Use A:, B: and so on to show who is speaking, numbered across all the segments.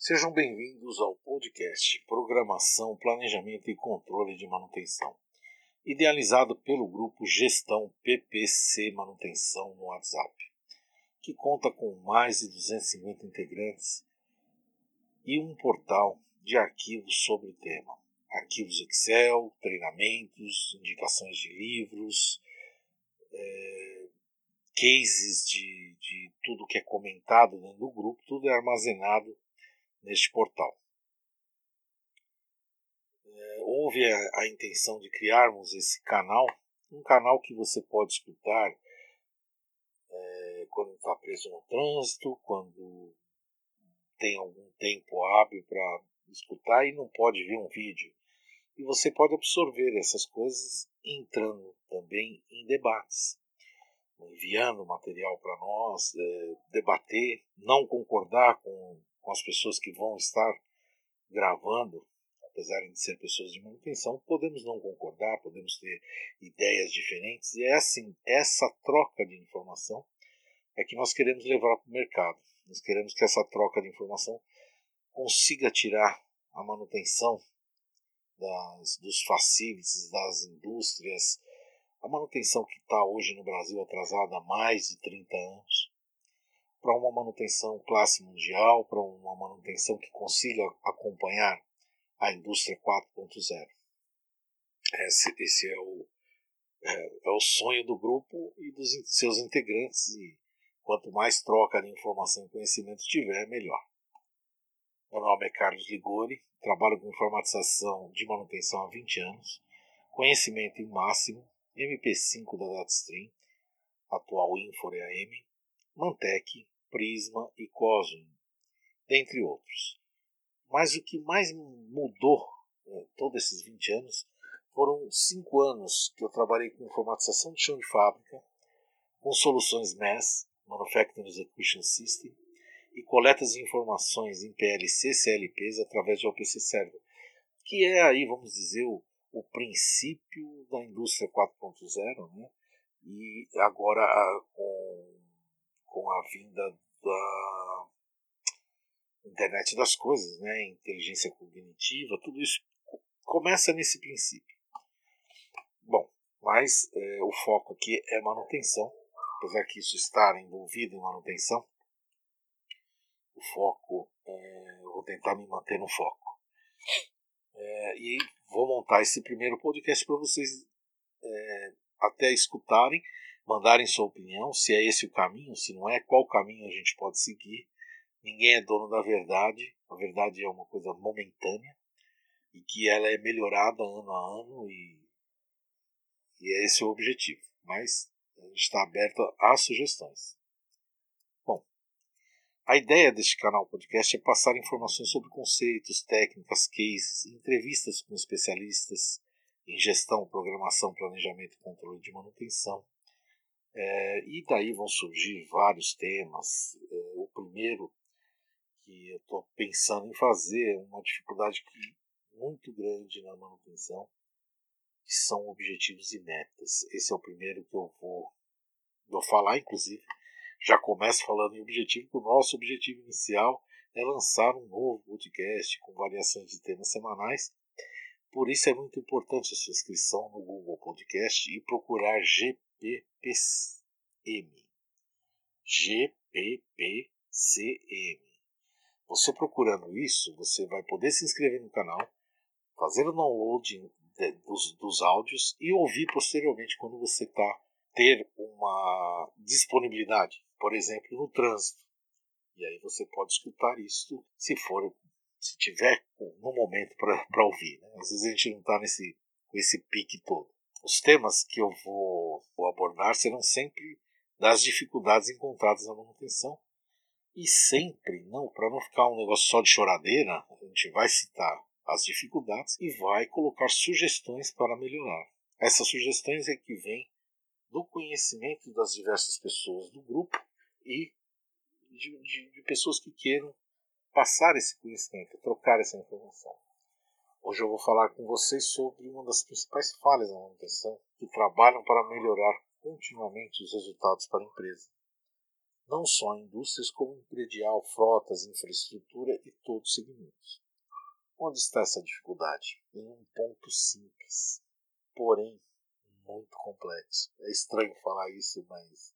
A: Sejam bem-vindos ao podcast Programação, Planejamento e Controle de Manutenção, idealizado pelo grupo Gestão PPC Manutenção no WhatsApp, que conta com mais de 250 integrantes e um portal de arquivos sobre o tema. Arquivos Excel, treinamentos, indicações de livros, é, cases de, de tudo que é comentado dentro do grupo, tudo é armazenado neste portal. É, houve a, a, intenção de criarmos esse canal, um canal que você pode escutar é, quando está preso no trânsito, quando tem algum tempo hábil para escutar e não pode ver um vídeo. E você pode absorver essas coisas entrando também em debates, enviando material para nós, é, debater, não concordar com com as pessoas que vão estar gravando, apesar de ser pessoas de manutenção, podemos não concordar, podemos ter ideias diferentes, e é assim, essa troca de informação é que nós queremos levar para o mercado. Nós queremos que essa troca de informação consiga tirar a manutenção das, dos facilities, das indústrias, a manutenção que está hoje no Brasil atrasada há mais de 30 anos, para uma manutenção classe mundial, para uma manutenção que consiga acompanhar a indústria 4.0. Esse, esse é, o, é, é, o sonho do grupo e dos seus integrantes, e quanto mais troca de informação e conhecimento tiver, melhor. Meu nome é Carlos Ligori, trabalho com informatização de manutenção há 20 anos, conhecimento em máximo, MP5 da DataStream, atual Infor EAM, Mantec, Prisma e Cosmo, dentre outros. Mas o que mais mudou né, todos esses 20 anos foram cinco anos que eu trabalhei com informatização de chão de fábrica, com soluções MES, Manufacturing Execution System, e coletas de informações em PLC, CLPs através de OPC Server, que é aí, vamos dizer, o, o princípio da indústria 4.0, né? e agora com com a vinda da internet das coisas, né, inteligência cognitiva, tudo isso começa nesse princípio. Bom, mas é, o foco aqui é manutenção, apesar que isso estar envolvido em manutenção, o foco, é, eu vou tentar me manter no foco. É, e vou montar esse primeiro podcast para vocês é, até escutarem mandarem sua opinião, se é esse o caminho, se não é, qual caminho a gente pode seguir. Ninguém é dono da verdade, a verdade é uma coisa momentânea e que ela é melhorada ano a ano e, e é esse o objetivo. Mas a gente está aberto a sugestões. Bom, a ideia deste canal podcast é passar informações sobre conceitos, técnicas, cases, entrevistas com especialistas em gestão, programação, planejamento e controle de manutenção é, e daí vão surgir vários temas. É, o primeiro que eu estou pensando em fazer é uma dificuldade muito grande na manutenção, que são objetivos e metas. Esse é o primeiro que eu vou, vou falar, inclusive. Já começo falando em objetivo, que o nosso objetivo inicial é lançar um novo podcast com variações de temas semanais. Por isso é muito importante a sua inscrição no Google Podcast e procurar GP GPPCM. GPPCM. Você procurando isso, você vai poder se inscrever no canal, fazer o download dos, dos áudios e ouvir posteriormente quando você está ter uma disponibilidade, por exemplo, no trânsito. E aí você pode escutar isso se for, se tiver no momento para ouvir. Né? Às vezes a gente não está nesse com esse pique todo. Os temas que eu vou, vou abordar serão sempre das dificuldades encontradas na manutenção e sempre, não, para não ficar um negócio só de choradeira, a gente vai citar as dificuldades e vai colocar sugestões para melhorar. Essas sugestões é que vêm do conhecimento das diversas pessoas do grupo e de, de, de pessoas que queiram passar esse conhecimento, trocar essa informação. Hoje eu vou falar com vocês sobre uma das principais falhas na manutenção que trabalham para melhorar continuamente os resultados para a empresa. não só indústrias, como predial, frotas, infraestrutura e todos os segmentos. Onde está essa dificuldade? Em um ponto simples, porém muito complexo. É estranho falar isso, mas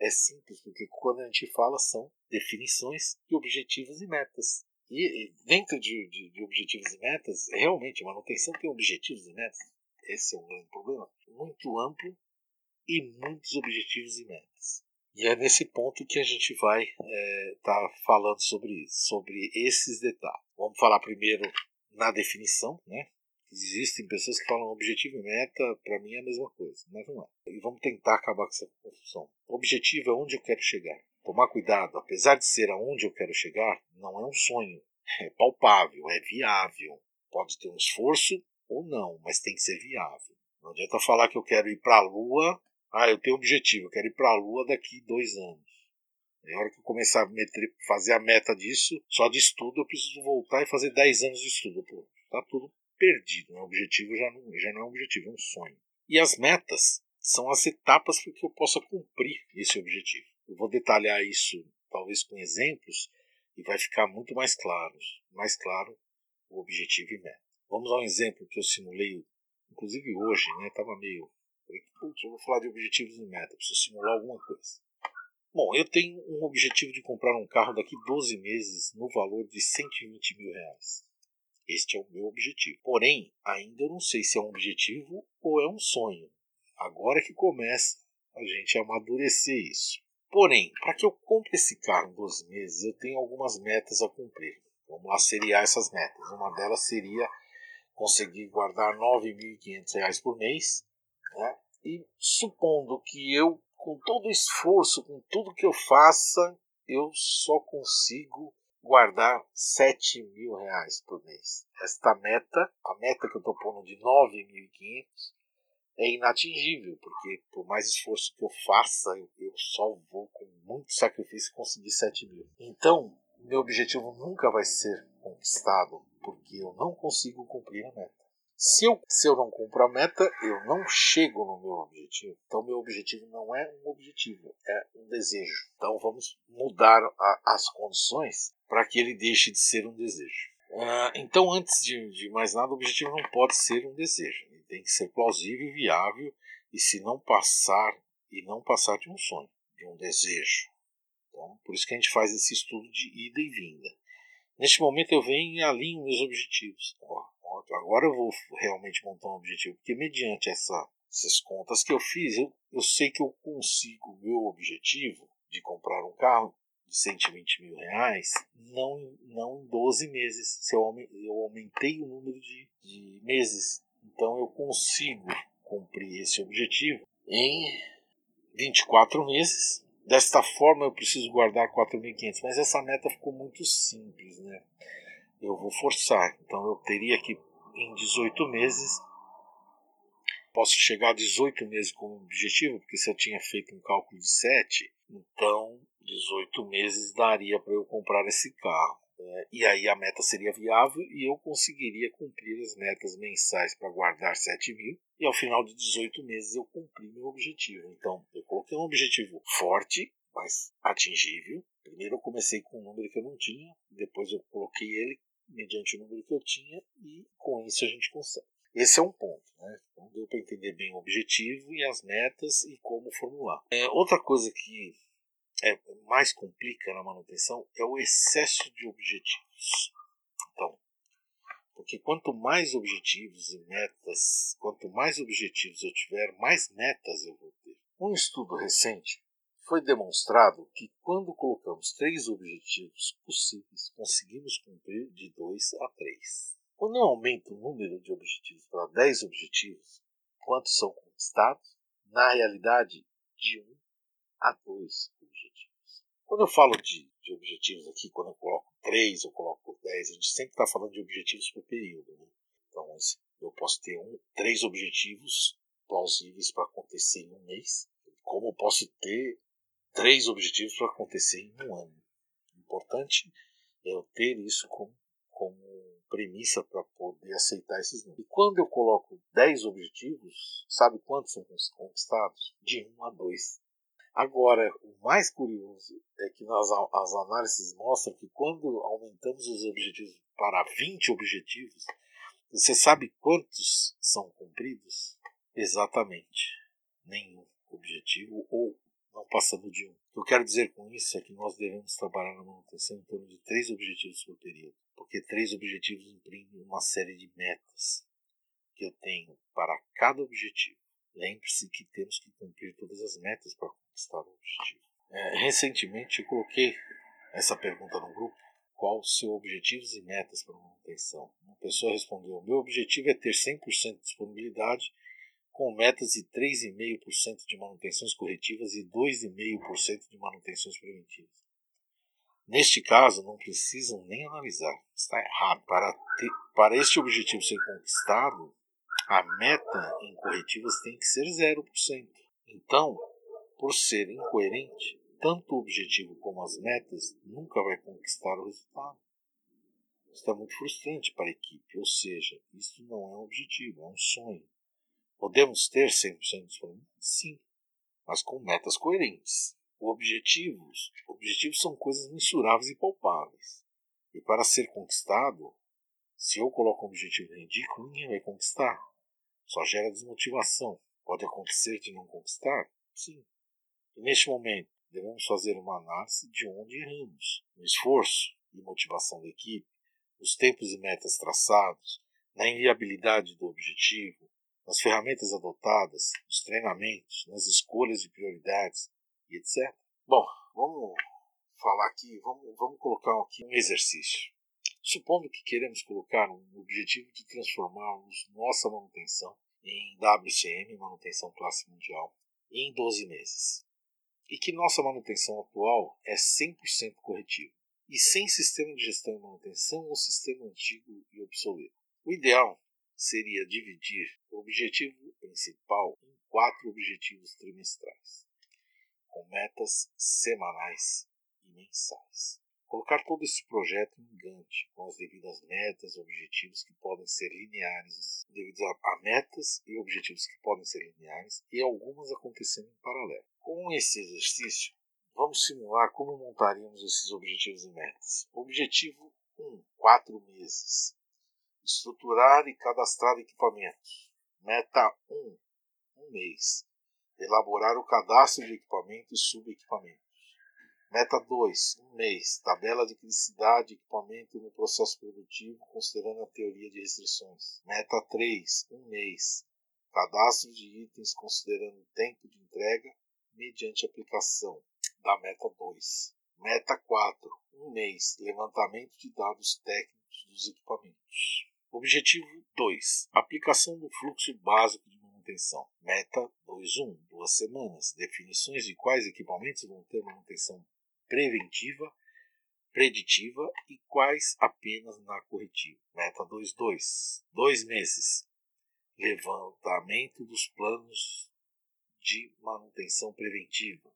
A: é simples, porque quando a gente fala são definições e objetivos e metas. E dentro de, de, de objetivos e metas, realmente, manutenção tem objetivos e metas. Esse é um grande problema. Muito amplo e muitos objetivos e metas. E é nesse ponto que a gente vai estar é, tá falando sobre isso, sobre esses detalhes. Vamos falar primeiro na definição, né? Existem pessoas que falam objetivo e meta, para mim é a mesma coisa, mas não é. E vamos tentar acabar com essa confusão. Objetivo é onde eu quero chegar. Tomar cuidado, apesar de ser aonde eu quero chegar, não é um sonho. É palpável, é viável. Pode ter um esforço ou não, mas tem que ser viável. Não adianta falar que eu quero ir para a Lua. Ah, eu tenho um objetivo, eu quero ir para a Lua daqui dois anos. Na hora que eu começar a meter, fazer a meta disso, só de estudo, eu preciso voltar e fazer 10 anos de estudo. Pô, tá tudo perdido. Né? O objetivo já não, já não é um objetivo, é um sonho. E as metas são as etapas para que eu possa cumprir esse objetivo. Eu vou detalhar isso talvez com exemplos e vai ficar muito mais claro, mais claro o objetivo e meta. Vamos a um exemplo que eu simulei, inclusive hoje, né? Tava meio, eu vou falar de objetivos e meta, preciso simular alguma coisa. Bom, eu tenho um objetivo de comprar um carro daqui 12 meses no valor de 120 mil reais. Este é o meu objetivo. Porém, ainda não sei se é um objetivo ou é um sonho. Agora que começa a gente amadurecer isso. Porém, para que eu compre esse carro em 12 meses, eu tenho algumas metas a cumprir. Vamos lá seriar essas metas. Uma delas seria conseguir guardar R$ 9.500 por mês. Né? E supondo que eu, com todo o esforço, com tudo que eu faça, eu só consigo guardar 7 mil reais por mês. Esta meta, a meta que eu estou pondo de 9.500, é inatingível, porque por mais esforço que eu faça, eu, só vou com muito sacrifício conseguir 7 mil. Então, meu objetivo nunca vai ser conquistado, porque eu não consigo cumprir a meta. Se eu, se eu não cumpro a meta, eu não chego no meu objetivo. Então, meu objetivo não é um objetivo, é um desejo. Então, vamos mudar a, as condições para que ele deixe de ser um desejo. Uh, então, antes de, de, mais nada, o objetivo não pode ser um desejo. Tem que ser plausível e viável, e se não passar, e não passar de um sonho, de um desejo. Então, por isso que a gente faz esse estudo de ida e vinda. Neste momento eu venho e alinho meus objetivos. Agora eu vou realmente montar um objetivo, porque mediante essa, essas contas que eu fiz, eu, eu sei que eu consigo o meu objetivo de comprar um carro de 120 mil reais, não, não em 12 meses. Se eu, eu aumentei o número de, de meses, então eu consigo cumprir esse objetivo em 24 meses. Desta forma eu preciso guardar 4.500, mas essa meta ficou muito simples, né? Eu vou forçar, então eu teria que em 18 meses. Posso chegar a 18 meses como objetivo, porque se eu tinha feito um cálculo de 7, então 18 meses daria para eu comprar esse carro. Né? E aí a meta seria viável e eu conseguiria cumprir as metas mensais para guardar 7 mil. E ao final de 18 meses eu cumpri meu objetivo. Então eu coloquei um objetivo forte, mas atingível. Primeiro eu comecei com um número que eu não tinha, depois eu coloquei ele mediante o número que eu tinha e com isso a gente consegue. Esse é um ponto, né? Então deu para entender bem o objetivo e as metas e como formular. É, outra coisa que é, mais complica na manutenção é o excesso de objetivos. Então, porque quanto mais objetivos e metas, quanto mais objetivos eu tiver, mais metas eu vou ter. Um estudo recente foi demonstrado que quando colocamos três objetivos possíveis, conseguimos cumprir de 2 a 3. Quando eu aumento o número de objetivos para 10 objetivos, quantos são conquistados? Na realidade, de 1 a 2 objetivos. Quando eu falo de, de objetivos aqui, quando eu coloco 3 ou coloco 10, a gente sempre está falando de objetivos por período. Né? Então, eu posso ter um, três objetivos plausíveis para acontecer em um mês, como eu posso ter três objetivos para acontecer em um ano. Importante é eu ter isso como, como premissa para poder aceitar esses números. E quando eu coloco 10 objetivos, sabe quantos são conquistados? De 1 a 2. Agora, o mais curioso é que nas, as análises mostram que quando aumentamos os objetivos para 20 objetivos, você sabe quantos são cumpridos? Exatamente nenhum objetivo ou não passando de um. O que eu quero dizer com isso é que nós devemos trabalhar na manutenção em torno de três objetivos por período, porque três objetivos imprimem uma série de metas que eu tenho para cada objetivo. Lembre-se que temos que cumprir todas as metas para objetivo. É, recentemente eu coloquei essa pergunta no grupo: qual os seus objetivos e metas para manutenção? Uma pessoa respondeu: meu objetivo é ter 100% de disponibilidade com metas de 3,5% de manutenções corretivas e 2,5% de manutenções preventivas. Neste caso, não precisam nem analisar, está errado. Para, ter, para este objetivo ser conquistado, a meta em corretivas tem que ser 0%. Então, por ser incoerente, tanto o objetivo como as metas nunca vai conquistar o resultado. Isso é muito frustrante para a equipe, ou seja, isso não é um objetivo, é um sonho. Podemos ter 100% disponibilidade? Sim, mas com metas coerentes. Objetivos, objetivos são coisas mensuráveis e palpáveis. E para ser conquistado, se eu coloco um objetivo ridículo, ninguém vai conquistar. Só gera desmotivação. Pode acontecer de não conquistar? Sim. E neste momento, devemos fazer uma análise de onde erramos, no esforço e motivação da equipe, nos tempos e metas traçados, na inviabilidade do objetivo, nas ferramentas adotadas, nos treinamentos, nas escolhas de prioridades e etc. Bom, vamos falar aqui, vamos, vamos colocar aqui um exercício. Supondo que queremos colocar um objetivo de transformarmos nossa manutenção em WCM, manutenção classe mundial, em 12 meses. E que nossa manutenção atual é 100% corretiva e sem sistema de gestão e manutenção ou sistema antigo e obsoleto. O ideal seria dividir o objetivo principal em quatro objetivos trimestrais, com metas semanais e mensais. Colocar todo esse projeto em Gantt, com as devidas metas e objetivos que podem ser lineares, devido a metas e objetivos que podem ser lineares, e algumas acontecendo em paralelo. Com esse exercício, vamos simular como montaríamos esses objetivos e metas. Objetivo 1, 4 meses estruturar e cadastrar equipamentos. Meta 1, um mês. Elaborar o cadastro de equipamento e subequipamentos. Meta 2, um mês. Tabela de criticidade de equipamento no processo produtivo, considerando a teoria de restrições. Meta 3, um mês. Cadastro de itens considerando o tempo de entrega mediante aplicação da meta 2. Meta 4, um mês. Levantamento de dados técnicos dos equipamentos. Objetivo 2. Aplicação do fluxo básico de manutenção. Meta 2.1. Duas semanas. Definições de quais equipamentos vão ter manutenção preventiva, preditiva e quais apenas na corretiva. Meta 2.2. Dois meses. Levantamento dos planos de manutenção preventiva.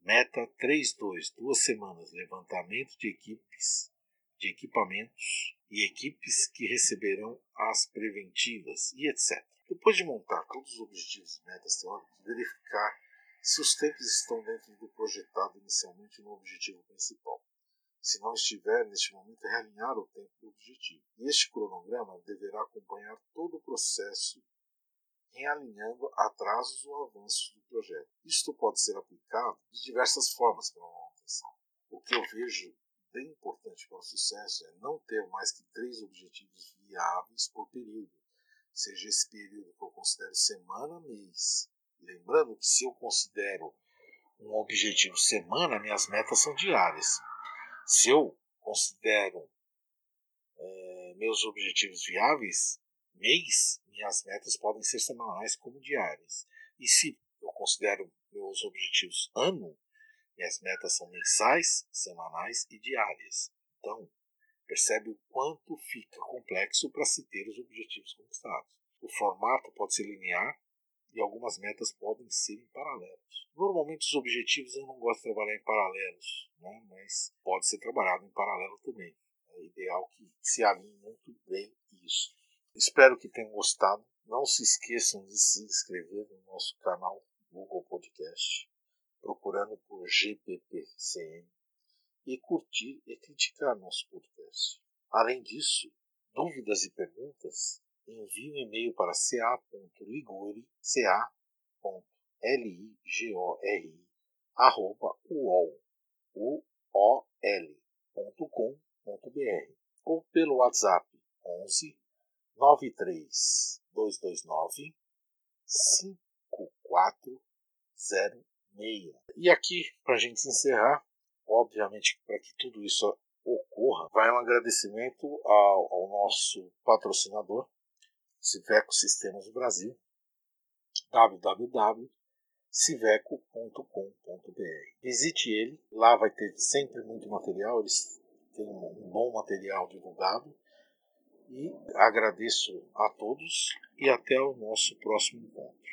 A: Meta 3.2. Duas semanas. Levantamento de equipes, de equipamentos e equipes que receberão as preventivas e etc. Depois de montar todos os objetivos e metas teóricas, verificar se os tempos estão dentro do projetado inicialmente no objetivo principal. Se não estiver, neste momento, realinhar o tempo do objetivo. Este cronograma deverá acompanhar todo o processo em alinhando atrasos ou avanços do projeto. Isto pode ser aplicado de diversas formas para uma manutenção. O que eu vejo bem importante para o sucesso é não ter mais que três objetivos viáveis por período, seja esse período que eu considero semana, mês. Lembrando que se eu considero um objetivo semana, minhas metas são diárias. Se eu considero é, meus objetivos viáveis, mês, minhas metas podem ser semanais como diárias. E se eu considero meus objetivos ano, minhas metas são mensais, semanais e diárias. Então, percebe o quanto fica complexo para se ter os objetivos conquistados. O formato pode ser linear e algumas metas podem ser em paralelos. Normalmente os objetivos eu não gosto de trabalhar em paralelos, né? mas pode ser trabalhado em paralelo também. É ideal que se alinhe muito bem isso. Espero que tenham gostado. Não se esqueçam de se inscrever no nosso canal Google Podcast procurando por GPPCM, e curtir e criticar nosso podcast. Além disso, dúvidas e perguntas, envie um e-mail para ca.ligori, ca.ligori, arroba uol, uol.com.br ou pelo WhatsApp 11 93 229 5406. E aqui, para a gente encerrar, obviamente, para que tudo isso ocorra, vai um agradecimento ao, ao nosso patrocinador, Civeco Sistemas Brasil, www.civeco.com.br. Visite ele, lá vai ter sempre muito material, eles têm um bom material divulgado. E agradeço a todos e até o nosso próximo encontro.